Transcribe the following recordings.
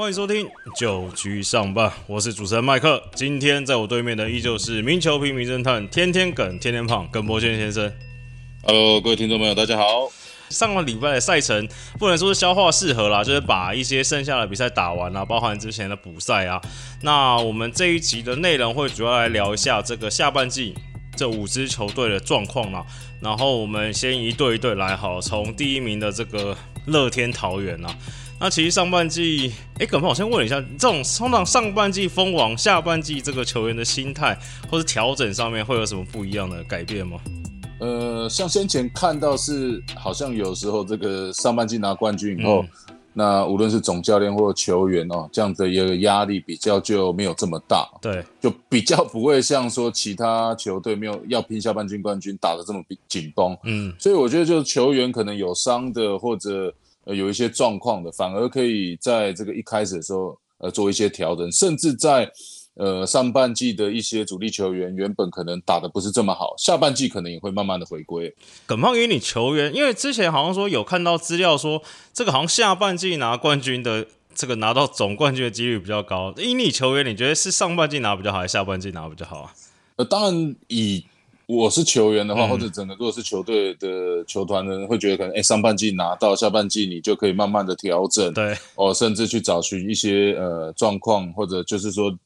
欢迎收听九局上半，我是主持人麦克。今天在我对面的依旧是名球平名侦探天天梗天天胖耿博轩先生。Hello，各位听众朋友，大家好。上个礼拜的赛程不能说是消化适合啦，就是把一些剩下的比赛打完啦，包含之前的补赛啊。那我们这一集的内容会主要来聊一下这个下半季这五支球队的状况啦。然后我们先一队一队来好，从第一名的这个乐天桃园啊。那其实上半季，哎，耿鹏，我先问一下，这种通常上半季封王，下半季这个球员的心态或是调整上面会有什么不一样的改变吗？呃，像先前看到是，好像有时候这个上半季拿冠军以后，那无论是总教练或球员哦，这样的一个压力比较就没有这么大，对，就比较不会像说其他球队没有要拼下半季冠军打得这么紧绷。嗯，所以我觉得，就是球员可能有伤的或者呃有一些状况的，反而可以在这个一开始的时候呃做一些调整，甚至在呃上半季的一些主力球员原本可能打的不是这么好，下半季可能也会慢慢的回归。耿胖，因为你球员，因为之前好像说有看到资料说，这个好像下半季拿冠军的这个拿到总冠军的几率比较高。以你球员，你觉得是上半季拿比较好，还是下半季拿比较好啊？呃，当然以我是球员的话，嗯或者整个如果是球队的球团的人，会觉得可能哎上半季拿到，下半季你就可以慢慢的调整，对，哦，甚至去找寻一些呃状况，或者就是说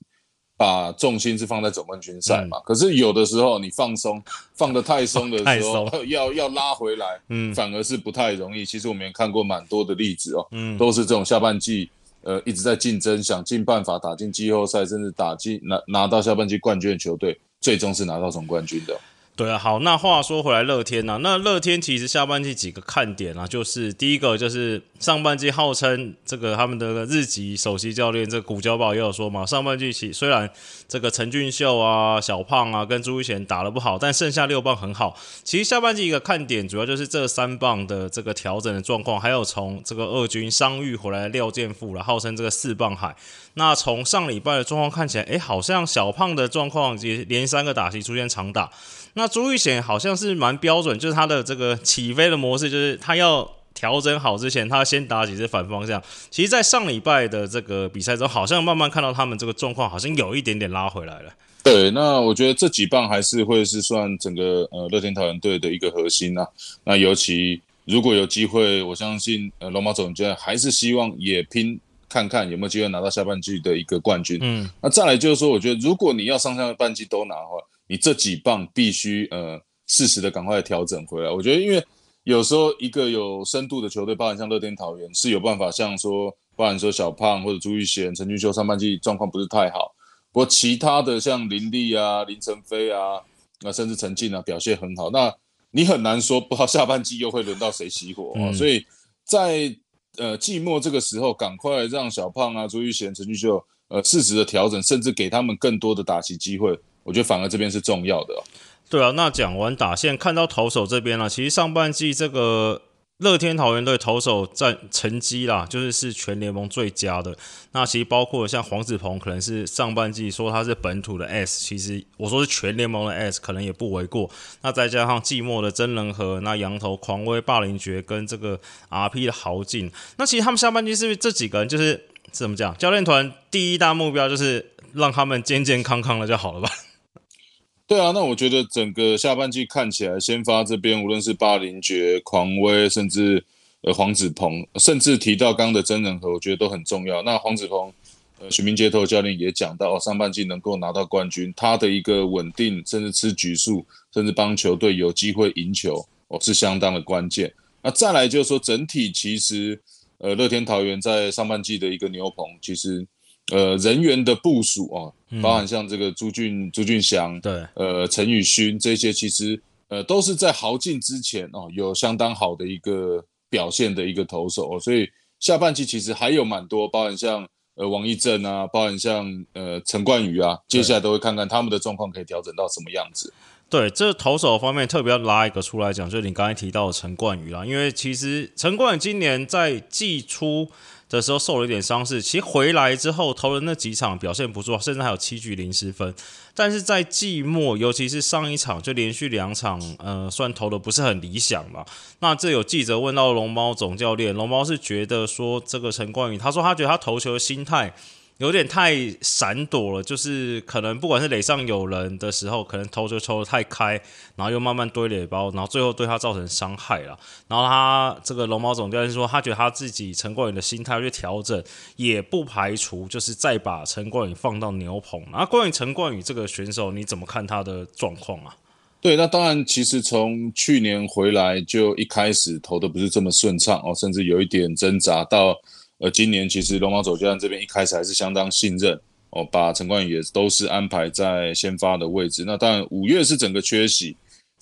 把重心是放在总冠军赛嘛。可是有的时候你放松，放的太松的时候，要要拉回来，嗯反而是不太容易。其实我们也看过蛮多的例子哦，嗯，都是这种下半季。呃，一直在竞争，想尽办法打进季后赛，甚至打进拿拿到下半季冠军的球队，最终是拿到总冠军的。对啊，好，那话说回来，乐天呐、那乐天其实下半季几个看点啊，就是第一个就是上半季号称这个他们的日籍首席教练这个古交宝也有说嘛，上半季其虽然这个陈俊秀啊、小胖啊跟朱一贤打得不好，但剩下六棒很好。其实下半季一个看点主要就是这三棒的这个调整的状况，还有从这个二军伤愈回来廖健富了，号称这个四棒海。那从上礼拜的状况看起来，诶，好像小胖的状况也连三个打席出现长打。那朱玉贤好像是蛮标准，就是他的这个起飞的模式，就是他要调整好之前，他先打几次反方向。其实，在上礼拜的这个比赛中，好像慢慢看到他们这个状况，好像有一点点拉回来了。对，那我觉得这几棒还是会是算整个呃乐天桃园队的一个核心啊。那尤其如果有机会，我相信呃龙马总教练还是希望也拼看看有没有机会拿到下半季的一个冠军。嗯，那再来就是说，我觉得如果你要上下半季都拿的话，你这几棒必须呃适时的赶快调整回来。我觉得因为有时候一个有深度的球队，包含像乐天桃园是有办法像说，包含说小胖或者朱玉贤、陈俊秀上半季状况不是太好。不过其他的像林立啊、林晨飞啊，那甚至陈静啊表现很好，那你很难说不知道下半季又会轮到谁熄火、啊嗯所以在呃季末这个时候，赶快让小胖啊、朱玉贤、陈俊秀呃适时的调整，甚至给他们更多的打击机会，我觉得反而这边是重要的、哦。对啊。那讲完打线，看到投手这边了、其实上半季这个乐天桃园队投手战成绩啦，就是是全联盟最佳的。那其实包括像黄子鹏，可能是上半季说他是本土的 S，其实我说是全联盟的 S，可能也不为过。那再加上寂寞的真人和那羊头狂威霸凌爵跟这个 RP 的豪进，那其实他们下半季是不是这几个人就是怎么讲？教练团第一大目标就是让他们健健康康的就好了吧？对啊，那我觉得整个下半季看起来，先发这边无论是霸凌爵、狂威，甚至呃黄子鹏，甚至提到刚刚的真人和，我觉得都很重要。那黄子鹏，呃，许明街头教练也讲到，上半季能够拿到冠军，他的一个稳定，甚至吃局数，甚至帮球队有机会赢球，哦，是相当的关键。那再来就是说，整体其实，呃，乐天桃园在上半季的一个牛棚，其实呃人员的部署啊，包含像这个朱俊朱俊祥，对，呃，陈宇勋这些其实呃都是在豪进之前哦有相当好的一个表现的一个投手、哦，所以下半季其实还有蛮多，包含像呃王一正啊，包含像呃陈冠宇啊，接下来都会看看他们的状况可以调整到什么样子。对，这投手方面特别要拉一个出来讲，就是你刚才提到的陈冠宇啦，因为其实陈冠宇今年在季初的时候受了一点伤势，其实回来之后投了那几场表现不错，甚至还有七局零失分。但是在季末，尤其是上一场就连续两场，呃，算投的不是很理想嘛。那这有记者问到龙猫总教练，龙猫是觉得说这个陈冠宇，他说他觉得他投球的心态。有点太闪躲了，就是可能不管是垒上有人的时候，可能投球抽的太开，然后又慢慢堆垒包，然后最后对他造成伤害了。然后他这个龙猫总教练说，他觉得他自己陈冠宇的心态去调整，也不排除就是再把陈冠宇放到牛棚。那关于陈冠宇这个选手，你怎么看他的状况啊？对，那当然，其实从去年回来就一开始投的不是这么顺畅哦，甚至有一点挣扎到。呃，今年其实龙猫走教练这边一开始还是相当信任哦，把陈冠宇也都是安排在先发的位置。那当然五月是整个缺席，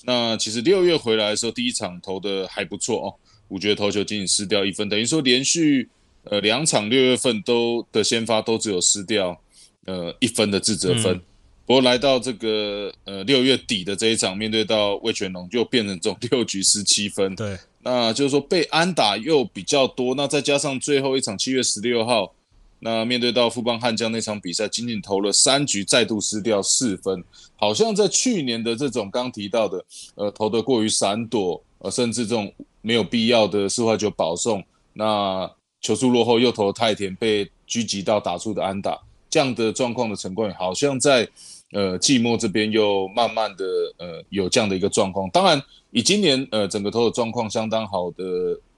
那其实六月回来的时候，第一场投的还不错哦，五局投球仅仅失掉一分，等于说连续呃两场六月份都的先发都只有失掉呃一分的自责分。不过来到这个呃六月底的这一场，面对到魏全龙，就变成这种六局失七分。对。那就是说被安打又比较多，那再加上最后一场七月十六号，那面对到富邦悍将那场比赛，仅仅投了三局，再度失掉四分，好像在去年的这种刚提到的，呃，投得过于闪躲，呃，甚至这种没有必要的四块九保送，那球速落后又投太甜，被狙击到打出的安打，这样的状况的陈冠宇，好像在呃季末这边又慢慢的呃有这样的一个状况，当然。以今年呃整个投手状况相当好的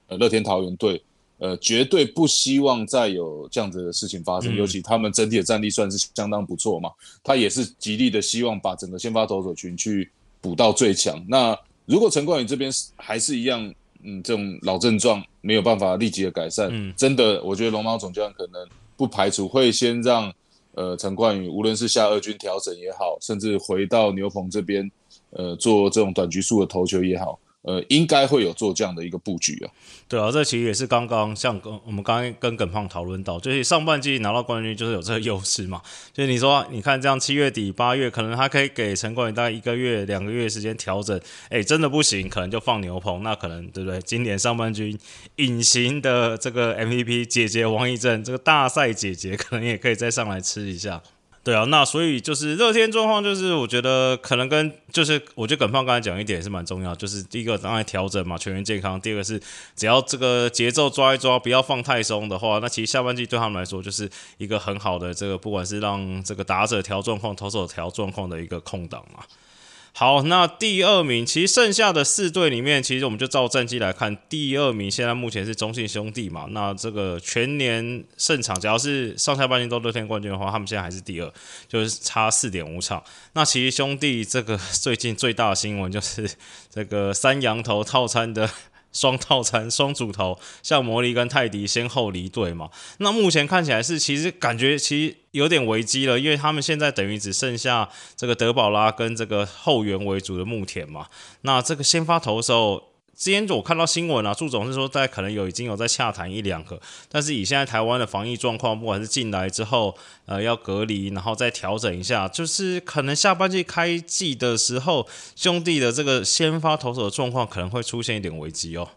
呃乐天桃园队，呃绝对不希望再有这样子的事情发生，尤其他们整体的战力算是相当不错嘛，他也是极力的希望把整个先发投手群去补到最强。那如果陈冠宇这边还是一样，嗯这种老症状没有办法立即的改善，真的我觉得龙猫总教练可能不排除会先让呃陈冠宇无论是下二军调整也好，甚至回到牛棚这边。呃，做这种短局数的投球也好，呃，应该会有做这样的一个布局啊。对啊，这其实也是刚刚像跟我们刚刚跟耿胖讨论到，就是上半季拿到冠军就是有这个优势嘛。就是你说，你看这样七月底八月，可能他可以给陈冠宇大概一个月两个月时间调整，哎，真的不行，可能就放牛棚，那可能对不对？今年上半军隐形的这个 MVP 姐姐王一正，这个大赛姐姐可能也可以再上来吃一下。对啊，那所以就是热天状况，就是我觉得可能跟就是我觉得耿胖刚才讲一点也是蛮重要，就是第一个当然调整嘛，全员健康；第二个是只要这个节奏抓一抓，不要放太松的话，那其实下半季对他们来说就是一个很好的这个不管是让这个打者调状况、投手调状况的一个空档嘛。好，那第二名其实剩下的四队里面，其实我们就照战绩来看，第二名现在目前是中信兄弟嘛。那这个全年胜场，只要是上下半年都得天冠军的话，他们现在还是第二，就是差四点五场。那其实兄弟这个最近最大的新闻就是这个三羊头套餐的。双套餐、双主头，像魔力跟泰迪先后离队嘛。那目前看起来是，其实感觉其实有点危机了，因为他们现在等于只剩下这个德保拉跟这个后援为主的木田嘛。那这个先发投手。之前我看到新闻啊，祝总是说在可能有已经有在洽谈一两个，但是以现在台湾的防疫状况，不管是进来之后呃要隔离，然后再调整一下，就是可能下半季开季的时候，兄弟的这个先发投手的状况可能会出现一点危机哦。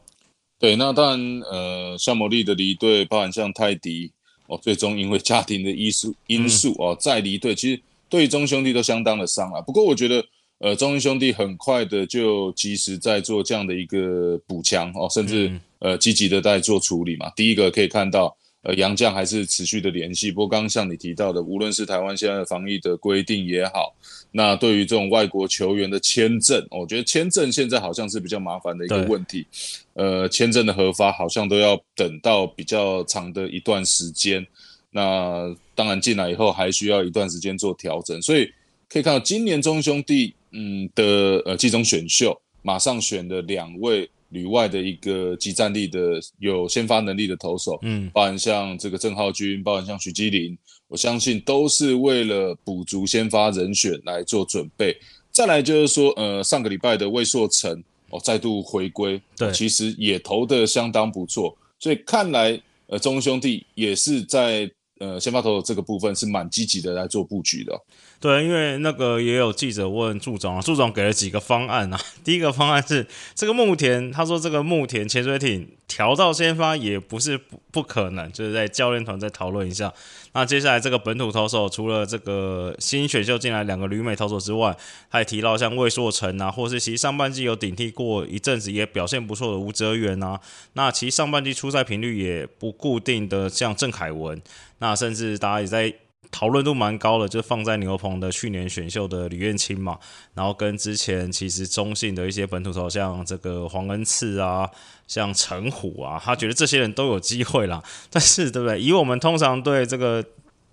对，那当然呃，像魔力的离队，包含像泰迪哦，最终因为家庭的因素因素哦再离队，其实对中兄弟都相当的伤啊。不过我觉得。呃，中英兄弟很快的就及时在做这样的一个补强哦，甚至呃积极的在做处理嘛。第一个可以看到，呃，杨将还是持续的联系。不过刚刚像你提到的，无论是台湾现在的防疫的规定也好，那对于这种外国球员的签证，我觉得签证现在好像是比较麻烦的一个问题。呃，签证的核发好像都要等到比较长的一段时间。那当然进来以后还需要一段时间做调整，所以可以看到今年中兄弟。嗯的呃，季中选秀马上选的两位旅外的一个集战力的有先发能力的投手，嗯，包含像这个郑浩君，包含像徐基林，我相信都是为了补足先发人选来做准备。再来就是说，呃，上个礼拜的魏硕成哦再度回归，对，其实也投的相当不错，所以看来呃中兄弟也是在呃先发投手这个部分是蛮积极的来做布局的。对，因为那个也有记者问祝总啊，祝总给了几个方案啊。第一个方案是这个木田，他说这个木田潜水艇调到先发也不是不不可能，就是在教练团再讨论一下。那接下来这个本土投手，除了这个新选秀进来两个旅美投手之外，还提到像魏硕成啊，或是其实上半季有顶替过一阵子也表现不错的吴哲源啊。那其实上半季出赛频率也不固定的，像郑凯文，那甚至大家也在。讨论度蛮高的，就放在牛棚的去年选秀的吕彦青嘛，然后跟之前其实中性的一些本土头，像这个黄恩赐啊，像陈虎啊，他觉得这些人都有机会啦。但是对不对？以我们通常对这个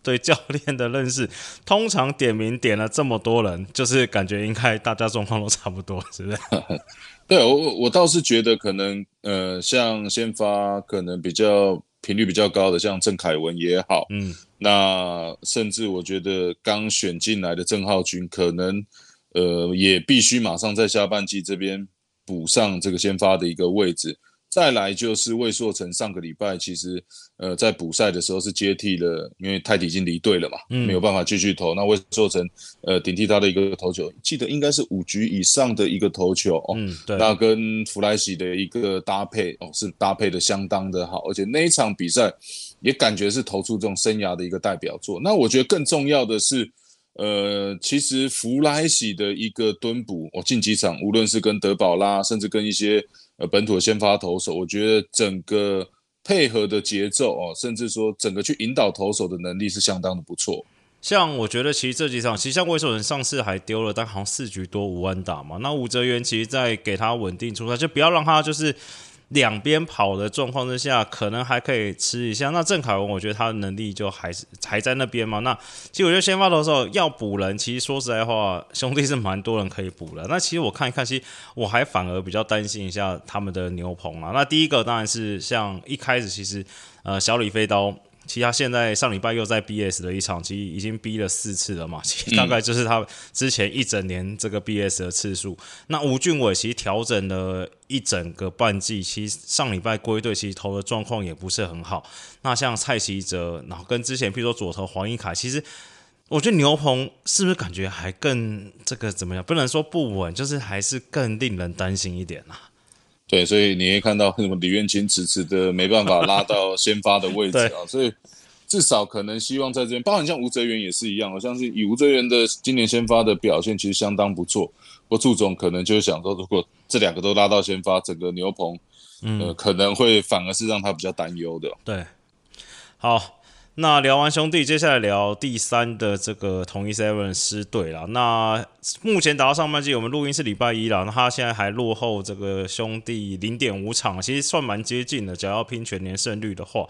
对教练的认识，通常点名点了这么多人，就是感觉应该大家状况都差不多，是不是？对我我倒是觉得可能呃，像先发可能比较。频率比较高的，像郑凯文也好，嗯，那甚至我觉得刚选进来的郑浩君，可能呃也必须马上在下半季这边补上这个先发的一个位置。再来就是魏硕成，上个礼拜其实呃在补赛的时候是接替了，因为泰迪已经离队了嘛，没有办法继续投。那魏硕成呃顶替他的一个投球，记得应该是五局以上的一个投球哦。嗯，对。那跟弗莱西的一个搭配哦，是搭配的相当的好，而且那一场比赛也感觉是投出这种生涯的一个代表作。那我觉得更重要的是，呃，其实弗莱西的一个蹲补，哦，近几场无论是跟德保拉，甚至跟一些。呃，本土的先发投手，我觉得整个配合的节奏哦，甚至说整个去引导投手的能力是相当的不错。像我觉得，其实这几场，其实像魏守仁上次还丢了，但好像四局多五安打嘛。那吴哲元其实在给他稳定出赛，就不要让他就是。两边跑的状况之下，可能还可以吃一下。那郑凯文，我觉得他的能力就还是还在那边嘛。那其实我觉得先发的时候要补人，其实说实在话，兄弟是蛮多人可以补的。那其实我看一看，其实我还反而比较担心一下他们的牛棚啊。那第一个当然是像一开始，其实呃小李飞刀。其实他现在上礼拜又在 BS 的一场，其实已经逼了四次了嘛。其实大概就是他之前一整年这个 BS 的次数。那吴俊伟其实调整了一整个半季，其实上礼拜归队，其实投的状况也不是很好。那像蔡奇哲，然后跟之前譬如说左投黄一凯，其实我觉得牛棚是不是感觉还更这个怎么样？不能说不稳，就是还是更令人担心一点啊。对，所以你会看到什么李元清迟迟的没办法拉到 先发的位置啊，所以至少可能希望在这边，包含像吴哲源也是一样，我相信以吴哲源的今年先发的表现其实相当不错。我祝总可能就是想说，如果这两个都拉到先发，整个牛棚，呃，可能会反而是让他比较担忧的。对，好。那聊完兄弟，接下来聊第三的这个同一 seven 师队了。那目前打到上半季，我们录音是礼拜一了，那他现在还落后这个兄弟零点五场，其实算蛮接近的。只要拼全年胜率的话。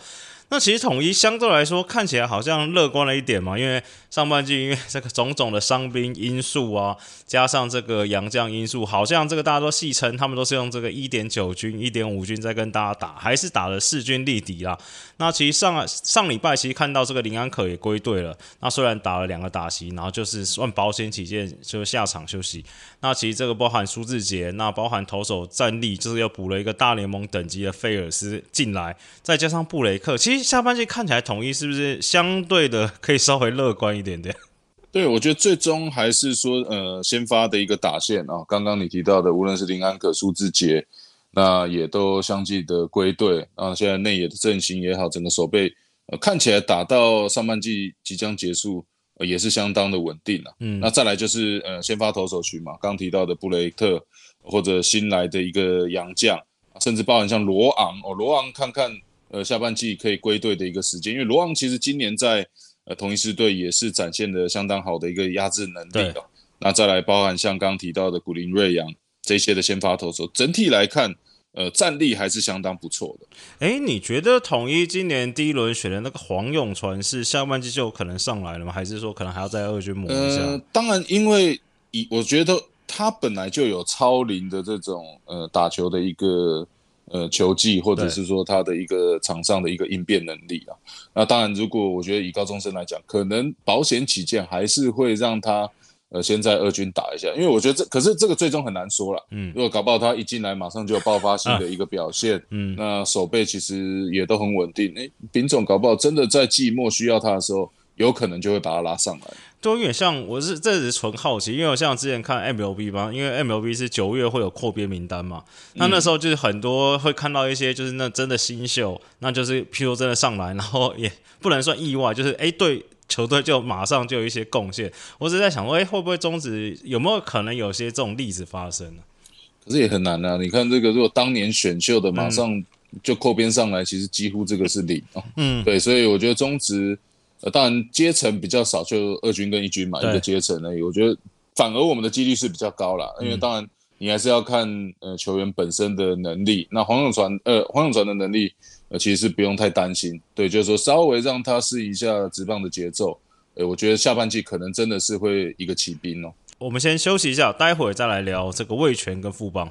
那其实统一相对来说看起来好像乐观了一点嘛，因为上半季因为这个种种的伤兵因素啊，加上这个洋将因素，好像这个大家都戏称他们都是用这个一点九军、一点五军在跟大家打，还是打了势均力敌啦。那其实上上礼拜其实看到这个林安可也归队了，那虽然打了两个打席，然后就是算保险起见就下场休息。那其实这个包含苏志杰，那包含投手战力，就是又补了一个大联盟等级的菲尔斯进来，再加上布雷克，其实。下半季看起来统一是不是相对的可以稍微乐观一点点？对，我觉得最终还是说，呃，先发的一个打线啊，刚刚你提到的，无论是林安可、苏志杰，那也都相继的归队啊。现在内野的阵型也好，整个守备呃看起来打到上半季即将结束，呃、也是相当的稳定了。嗯，那再来就是呃先发投手群嘛，刚提到的布雷特或者新来的一个洋将，甚至包含像罗昂哦，罗昂看看。呃，下半季可以归队的一个时间，因为罗昂其实今年在呃同一支队也是展现的相当好的一个压制能力的。那再来包含像刚提到的古林瑞阳这些的先发投手，整体来看，呃，战力还是相当不错的。哎，你觉得统一今年第一轮选的那个黄永传是下半季就有可能上来了吗？还是说可能还要在二军磨一下？呃，当然，因为以我觉得他本来就有超龄的这种呃打球的一个。呃，球技或者是说他的一个场上的一个应变能力啊，那当然，如果我觉得以高中生来讲，可能保险起见，还是会让他呃，先在二军打一下，因为我觉得这可是这个最终很难说了。嗯如果搞不好他一进来马上就有爆发性的一个表现，嗯，那手背其实也都很稳定。诶，丙总搞不好真的在季末需要他的时候，有可能就会把他拉上来。对有点像，我是这只是纯好奇，因为我像之前看 MLB 嘛，因为 MLB 是九月会有扩编名单嘛，那那时候就是很多会看到一些就是那真的新秀，那就是譬如真的上来，然后也不能算意外，就是诶对球队就马上就有一些贡献。我只是在想说，诶会不会终止有没有可能有些这种例子发生呢？可是也很难啊！你看这个，如果当年选秀的马上就扩编上来，其实几乎这个是零哦。嗯，对，所以我觉得中职，呃，当然阶层比较少，就二军跟一军嘛，一对个阶层而已。我觉得反而我们的几率是比较高啦，因为当然你还是要看呃球员本身的能力。那黄永传，呃，黄永传的能力，呃，其实是不用太担心。对，就是说稍微让他试一下直棒的节奏，呃，我觉得下半季可能真的是会一个起兵哦。我们先休息一下，待会儿再来聊这个魏权跟富邦。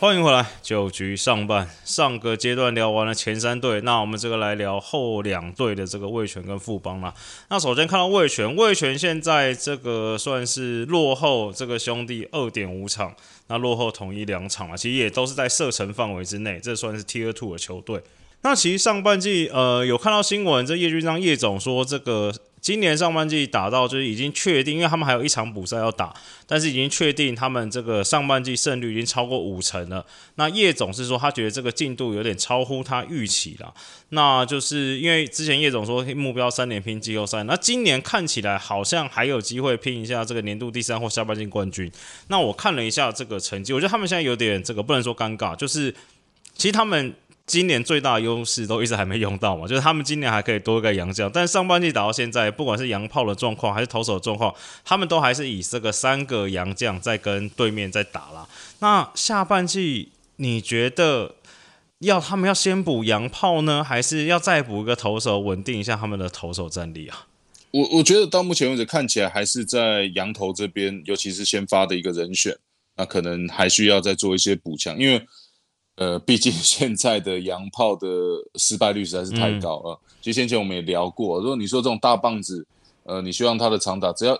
欢迎回来，九局上半，上个阶段聊完了前三队，那我们这个来聊后两队的这个魏权跟富邦啦。那首先看到魏权，魏权现在这个算是落后这个兄弟二点五场，那落后统一两场啊，其实也都是在射程范围之内，这算是 Tier Two 的球队。那其实上半季，呃，有看到新闻，这叶军章叶总说，这个今年上半季打到就是已经确定，因为他们还有一场补赛要打，但是已经确定他们这个上半季胜率已经超过五成了。那叶总是说，他觉得这个进度有点超乎他预期了。那就是因为之前叶总说目标三连拼季后赛，那今年看起来好像还有机会拼一下这个年度第三或下半季冠军。那我看了一下这个成绩，我觉得他们现在有点这个不能说尴尬，就是其实他们。今年最大优势都一直还没用到嘛，就是他们今年还可以多一个洋将，但上半季打到现在，不管是洋炮的状况还是投手的状况，他们都还是以这个三个洋将在跟对面在打啦。那下半季你觉得要他们要先补洋炮呢，还是要再补一个投手稳定一下他们的投手战力啊？我我觉得到目前为止看起来还是在羊头这边，尤其是先发的一个人选，那可能还需要再做一些补强，因为呃，毕竟 现在的洋炮的失败率实在是太高了。其实先前我们也聊过，如果你说这种大棒子，呃，你希望他的长打，只要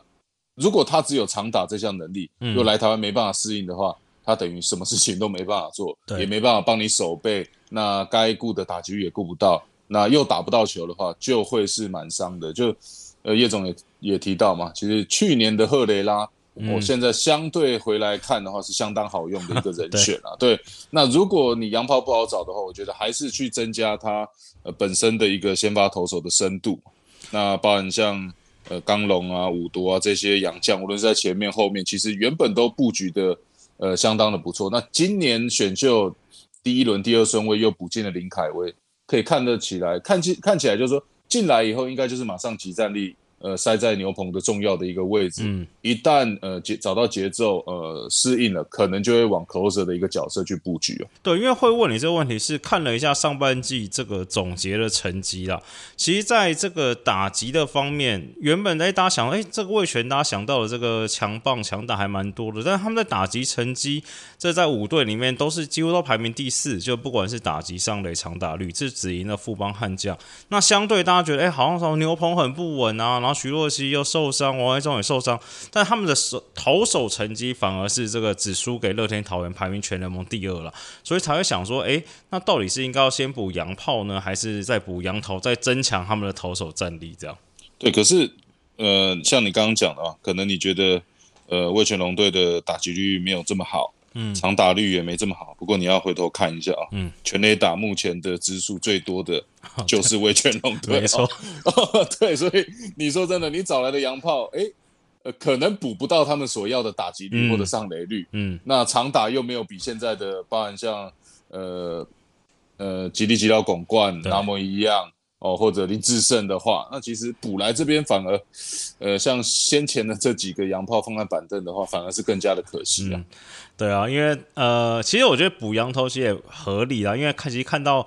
如果他只有长打这项能力，如果来台湾没办法适应的话，他等于什么事情都没办法做，也没办法帮你守备，那该顾的打击也顾不到，那又打不到球的话，就会是蛮伤的。就呃，叶总也也提到嘛，其实去年的赫雷拉，嗯我现在相对回来看的话，是相当好用的一个人 选啊。对，那如果你洋炮不好找的话，我觉得还是去增加他呃本身的一个先发投手的深度。那包含像呃刚龙啊、五夺啊这些洋将，无论是在前面后面，其实原本都布局的呃相当的不错。那今年选秀第一轮第二顺位又补进了林凯威，可以看得起来，看起看起来就是说进来以后应该就是马上集战力。呃，塞在牛棚的重要的一个位置，嗯，一旦呃节找到节奏，呃适应了，可能就会往 closer 的一个角色去布局哦。对，因为会问你这个问题是看了一下上半季这个总结的成绩啦。其实，在这个打击的方面，原本哎大家想，哎这个魏权大家想到的这个强棒强打还蛮多的，但是他们在打击成绩，这在五队里面都是几乎都排名第四，就不管是打击上垒长打率，这只赢了富邦悍将。那相对大家觉得，哎好像说牛棚很不稳啊，然后徐若曦又受伤，王维忠也受伤，但他们的手投手成绩反而是这个只输给乐天桃园，排名全联盟第二了，所以才会想说，哎，那到底是应该要先补洋炮呢，还是再补洋投，再增强他们的投手战力？这样对，可是呃，像你刚刚讲的啊，可能你觉得呃魏全龙队的打击率没有这么好，嗯长打率也没这么好。不过你要回头看一下啊，嗯，全垒打目前的支数最多的就是魏全龙队，没错，哦，对，所以你说真的，你找来的洋炮，诶，呃，可能补不到他们所要的打击率嗯。或者上垒率，嗯，那长打又没有比现在的，包含像呃呃吉利吉老广冠对。那么一样哦，或者林志胜的话，那其实补来这边反而，呃，像先前的这几个洋炮放在板凳的话，反而是更加的可惜啊。嗯对啊，因为呃，其实我觉得补羊头其实也合理啦，因为看其实看到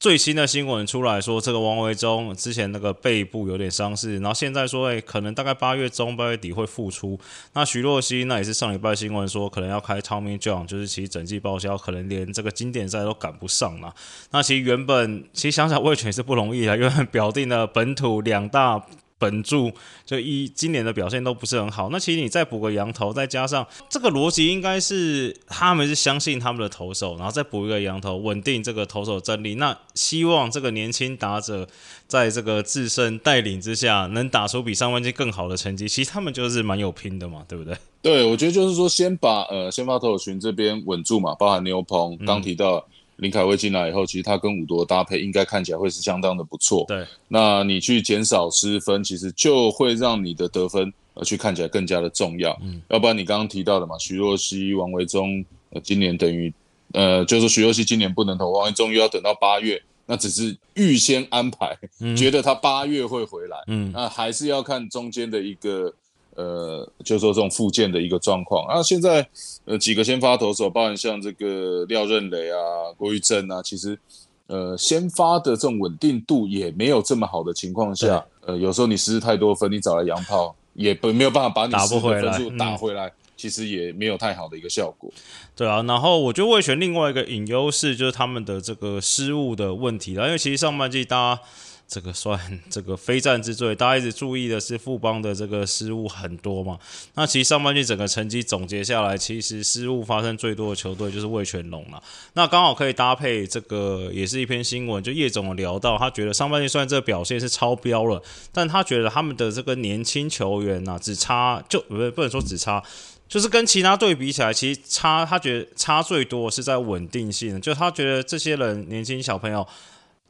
最新的新闻出来说，这个王维忠之前那个背部有点伤势，然后现在说，哎，可能大概八月中、八月底会复出。那徐若曦那也是上礼拜新闻说，可能要开 Tommy John，就是其实整季报销，可能连这个经典赛都赶不上了。那其实原本其实想想魏权是不容易啊，因为表定了本土两大。本柱就一今年的表现都不是很好，那其实你再补个羊头，再加上这个逻辑应该是他们是相信他们的投手，然后再补一个羊头，稳定这个投手阵力。那希望这个年轻打者在这个自身带领之下，能打出比上半季更好的成绩。其实他们就是蛮有拼的嘛，对不对？对，我觉得就是说先把呃先发投手群这边稳住嘛，包含牛棚刚提到。林凯威进来以后，其实他跟五多搭配应该看起来会是相当的不错。对，那你去减少失分，其实就会让你的得分呃去看起来更加的重要。嗯，要不然你刚刚提到的嘛，徐若曦、王维忠，呃，今年等于呃，就是徐若曦今年不能投，王维忠又要等到八月，那只是预先安排，觉得他八月会回来。嗯，那还是要看中间的一个。呃，就是说这种附件的一个状况啊，现在呃几个先发投手，包含像这个廖任磊啊、郭玉正啊，其实呃先发的这种稳定度也没有这么好的情况下，呃有时候你失太多分，你找来洋炮也不没有办法把你打不回来，打回来，其实也没有太好的一个效果。对啊，然后我觉得魏权另外一个隐优势就是他们的这个失误的问题了，因为其实上半季大家。这个算 这个非战之罪，大家一直注意的是富邦的这个失误很多嘛？那其实上半季整个成绩总结下来，其实失误发生最多的球队就是魏全龙了。那刚好可以搭配这个，也是一篇新闻，就叶总聊到，他觉得上半季虽然这个表现是超标了，但他觉得他们的这个年轻球员呐，只差就不不能说只差，就是跟其他队比起来，其实差他觉得差最多是在稳定性，就他觉得这些人年轻小朋友。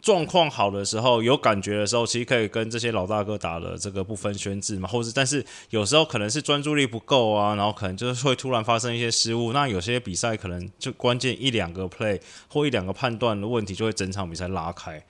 状况好的时候，有感觉的时候，其实可以跟这些老大哥打的这个不分宣制嘛，或是但是有时候可能是专注力不够啊，然后可能就是会突然发生一些失误。那有些比赛可能就关键一两个 play 或一两个判断的问题，就会整场比赛拉开。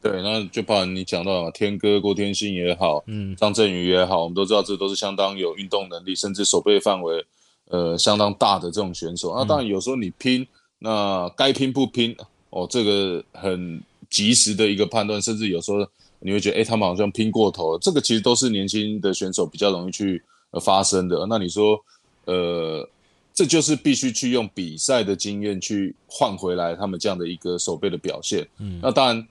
对，那就怕你讲到天哥郭天信也好，嗯，张振宇也好，我们都知道这都是相当有运动能力，甚至手背范围呃相当大的这种选手。那当然有时候你拼，那该拼不拼哦，这个很。及时的一个判断，甚至有时候你会觉得，哎，他们好像拼过头了。这个其实都是年轻的选手比较容易去发生的。那你说，呃，这就是必须去用比赛的经验去换回来他们这样的一个手背的表现。嗯，那当然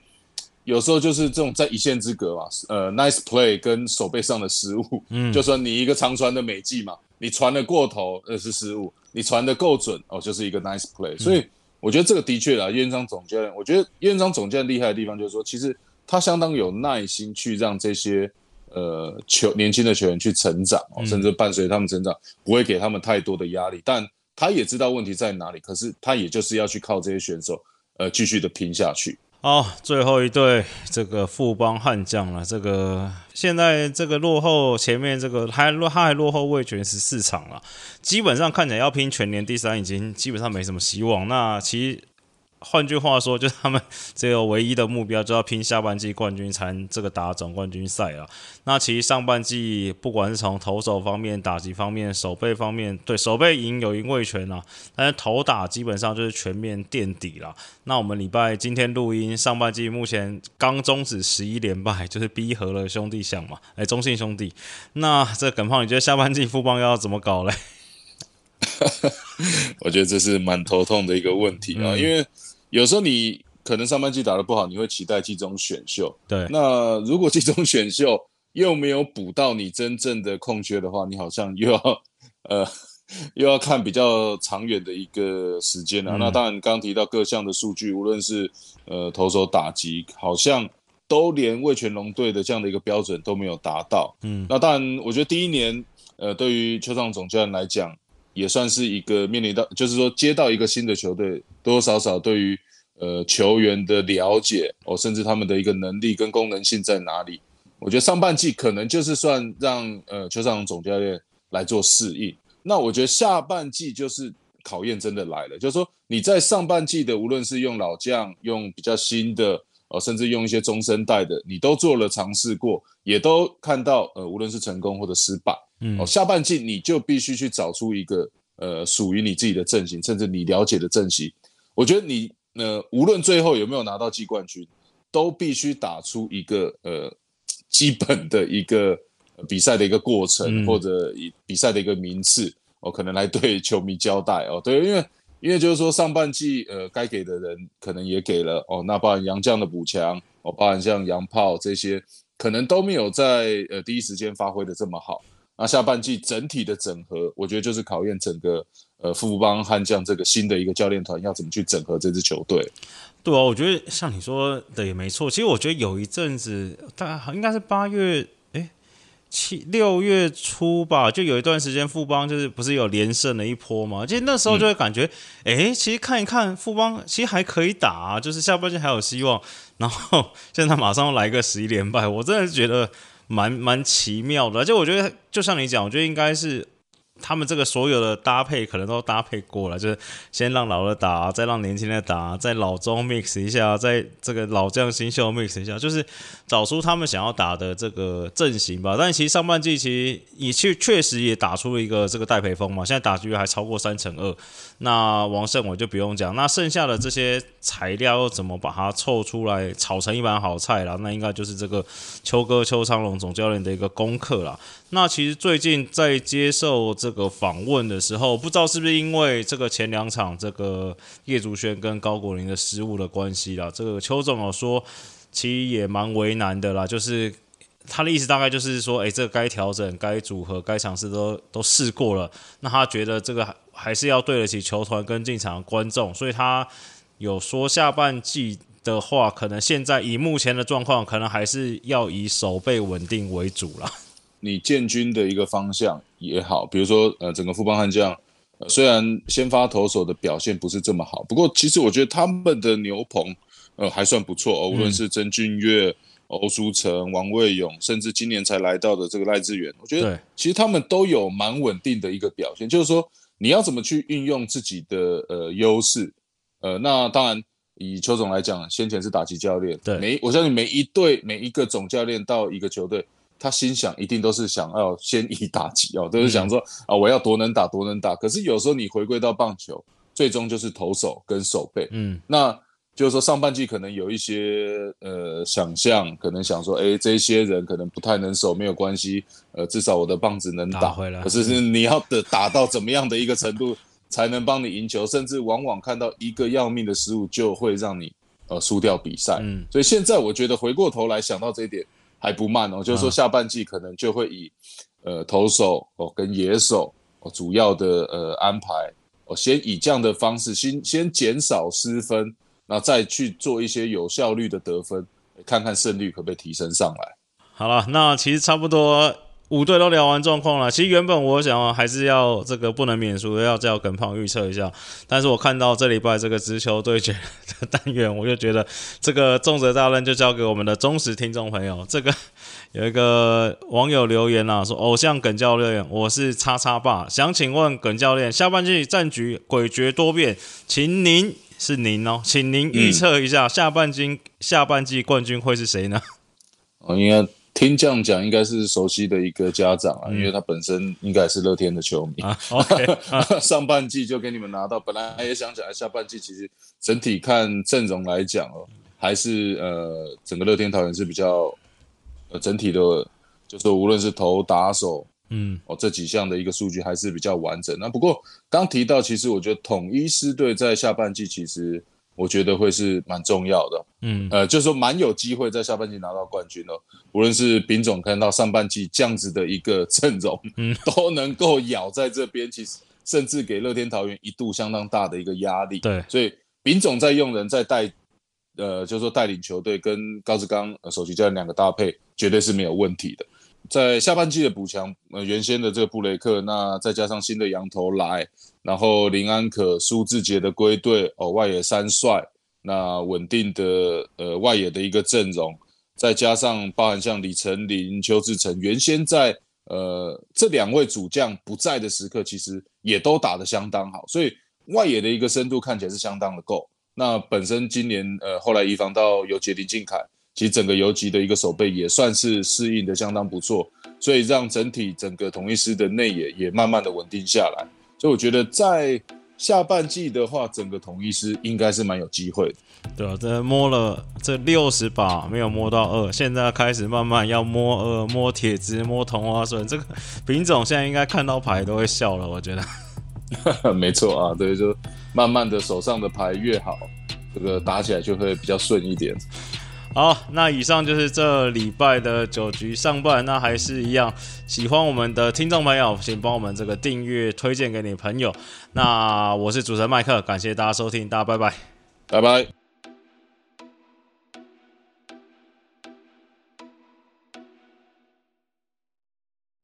有时候就是这种在一线之隔嘛。呃，nice play 跟手背上的失误，嗯，就说你一个长传的美技嘛，你传的过头，那是失误；你传的够准，哦，就是一个 nice play。所以。我觉得这个的确啊，院长总教练，我觉得院长总教练厉害的地方就是说，其实他相当有耐心去让这些呃球年轻的球员去成长，甚至伴随他们成长，不会给他们太多的压力。但他也知道问题在哪里，可是他也就是要去靠这些选手呃继续的拼下去。好，最后一队这个富邦悍将了。这个现在这个落后前面这个还落他还落后卫权十四场了，基本上看起来要拼全年第三已经基本上没什么希望。那其实。换句话说，就是他们只有唯一的目标，就要拼下半季冠军，才能这个打总冠军赛啊。那其实上半季不管是从投手方面、打击方面、守备方面，对守备赢有赢未全啊，但是投打基本上就是全面垫底了。那我们礼拜今天录音，上半季目前刚终止十一连败，就是逼和了兄弟象嘛，哎，中信兄弟。那这耿胖，你觉得下半季富邦要怎么搞嘞？我觉得这是蛮头痛的一个问题啊，因为。有时候你可能上半季打得不好，你会期待季中选秀。对，那如果季中选秀又没有补到你真正的空缺的话，你好像又要 呃又要看比较长远的一个时间了。那当然，刚提到各项的数据，无论是呃投手打击，好像都连魏全龙队的这样的一个标准都没有达到。嗯，那当然，我觉得第一年呃对于邱尚总教练来讲。也算是一个面临到，就是说接到一个新的球队，多多少少对于呃球员的了解哦，甚至他们的一个能力跟功能性在哪里，我觉得上半季可能就是算让呃邱尚总教练来做适应。那我觉得下半季就是考验真的来了，就是说你在上半季的无论是用老将，用比较新的哦，甚至用一些中生代的，你都做了尝试过，也都看到呃无论是成功或者失败。哦，下半季你就必须去找出一个呃属于你自己的阵型，甚至你了解的阵型。我觉得你呃，无论最后有没有拿到季冠军，都必须打出一个呃基本的一个比赛的一个过程，或者以比赛的一个名次，哦，可能来对球迷交代哦。对，因为因为就是说上半季呃该给的人可能也给了哦，那包含杨将的补强哦，包含像杨炮这些，可能都没有在呃第一时间发挥的这么好。那下半季整体的整合，我觉得就是考验整个呃富邦悍将这个新的一个教练团要怎么去整合这支球队。对啊，我觉得像你说的也没错。其实我觉得有一阵子，大概应该是八月，哎，七六月初吧，就有一段时间富邦就是不是有连胜了一波嘛？其实那时候就会感觉，哎，其实看一看富邦其实还可以打，就是下半季还有希望。然后 现在马上来个十一连败，我真的觉得。蛮蛮奇妙的，而且我觉得，就像你讲，我觉得应该是。他们这个所有的搭配可能都搭配过了，就是先让老的打，再让年轻的打，再老中 mix 一下，再这个老将新秀 mix 一下，就是找出他们想要打的这个阵型吧。但其实上半季其实也确确实也打出了一个这个戴培峰嘛，现在打局还超过三成二。那王胜我就不用讲，那剩下的这些材料又怎么把它凑出来炒成一盘好菜了？那应该就是这个秋哥邱昌龙总教练的一个功课了。那其实最近在接受这这个访问的时候，不知道是不是因为这个前两场这个叶竹轩跟高国林的失误的关系啦，这个邱总有说，其实也蛮为难的啦，就是他的意思大概就是说，诶，这该调整、该组合、该尝试都都试过了，那他觉得这个还是要对得起球团跟进场的观众，所以他有说下半季的话，可能现在以目前的状况，可能还是要以守备稳定为主了。你建军的一个方向也好，比如说呃，整个富邦悍将，虽然先发投手的表现不是这么好，不过其实我觉得他们的牛棚呃还算不错哦，无论是曾俊岳、欧书成、王卫勇，甚至今年才来到的这个赖志远，我觉得其实他们都有蛮稳定的一个表现。就是说你要怎么去运用自己的呃优势，呃，那当然以邱总来讲，先前是打击教练，对，每我相信每一队每一个总教练到一个球队。他心想一定都是想要先以打击哦，都是想说啊，我要多能打多能打。可是有时候你回归到棒球，最终就是投手跟手背。嗯，那就是说上半季可能有一些呃想象，可能想说，哎，这些人可能不太能守，没有关系，呃，至少我的棒子能打。回来。可是是你要的打到怎么样的一个程度，才能帮你赢球？甚至往往看到一个要命的失误，就会让你呃输掉比赛。嗯，所以现在我觉得回过头来想到这一点。还不慢哦，就是说下半季可能就会以呃投手哦跟野手哦主要的呃安排哦，先以这样的方式先先减少失分，那再去做一些有效率的得分，看看胜率可不可以提升上来。好了，那其实差不多。五队都聊完状况了，其实原本我想还是要这个不能免俗，要叫耿胖预测一下。但是我看到这礼拜这个直球对决的单元，我就觉得这个重责大任就交给我们的忠实听众朋友。这个有一个网友留言啊，说偶像耿教练，我是叉叉爸，想请问耿教练，下半季战局诡谲多变，请您是您哦，请您预测一下下半季下半季冠军会是谁呢？哦，应该。听这样讲，应该是熟悉的一个家长啊，因为他本身应该是乐天的球迷。上半季就给你们拿到，本来也想起来，下半季其实整体看阵容来讲哦，还是呃整个乐天桃园是比较呃整体的，就是无论是投打手，嗯，哦这几项的一个数据还是比较完整。那不过刚提到，其实我觉得统一师队在下半季其实。我觉得会是蛮重要的，嗯，呃，就是说蛮有机会在下半季拿到冠军的。无论是丙总看到上半季这样子的一个阵容，嗯，都能够咬在这边，其实甚至给乐天桃园一度相当大的一个压力。对，所以丙总在用人在带，呃，就是说带领球队跟高志刚首席教练两个搭配，绝对是没有问题的。在下半季的补强，呃，原先的这个布雷克，那再加上新的羊头来，然后林安可、苏志杰的归队，哦，外野三帅，那稳定的呃外野的一个阵容，再加上包含像李成林、邱志成，原先在呃这两位主将不在的时刻，其实也都打得相当好，所以外野的一个深度看起来是相当的够。那本身今年呃后来移防到有杰林靖凯。其实整个游击的一个手背也算是适应的相当不错，所以让整体整个同一师的内野也慢慢的稳定下来。所以我觉得在下半季的话，整个统一师应该是蛮有机会的。对啊，这摸了这六十把没有摸到二，现在开始慢慢要摸二，摸铁枝，摸同花顺，这个品种现在应该看到牌都会笑了，我觉得。没错啊，对，就慢慢的手上的牌越好，这个打起来就会比较顺一点。好，那以上就是这礼拜的九局上半，那还是一样，喜欢我们的听众朋友，请帮我们这个订阅，推荐给你朋友。那我是主持人麦克，感谢大家收听，大家拜拜，拜拜。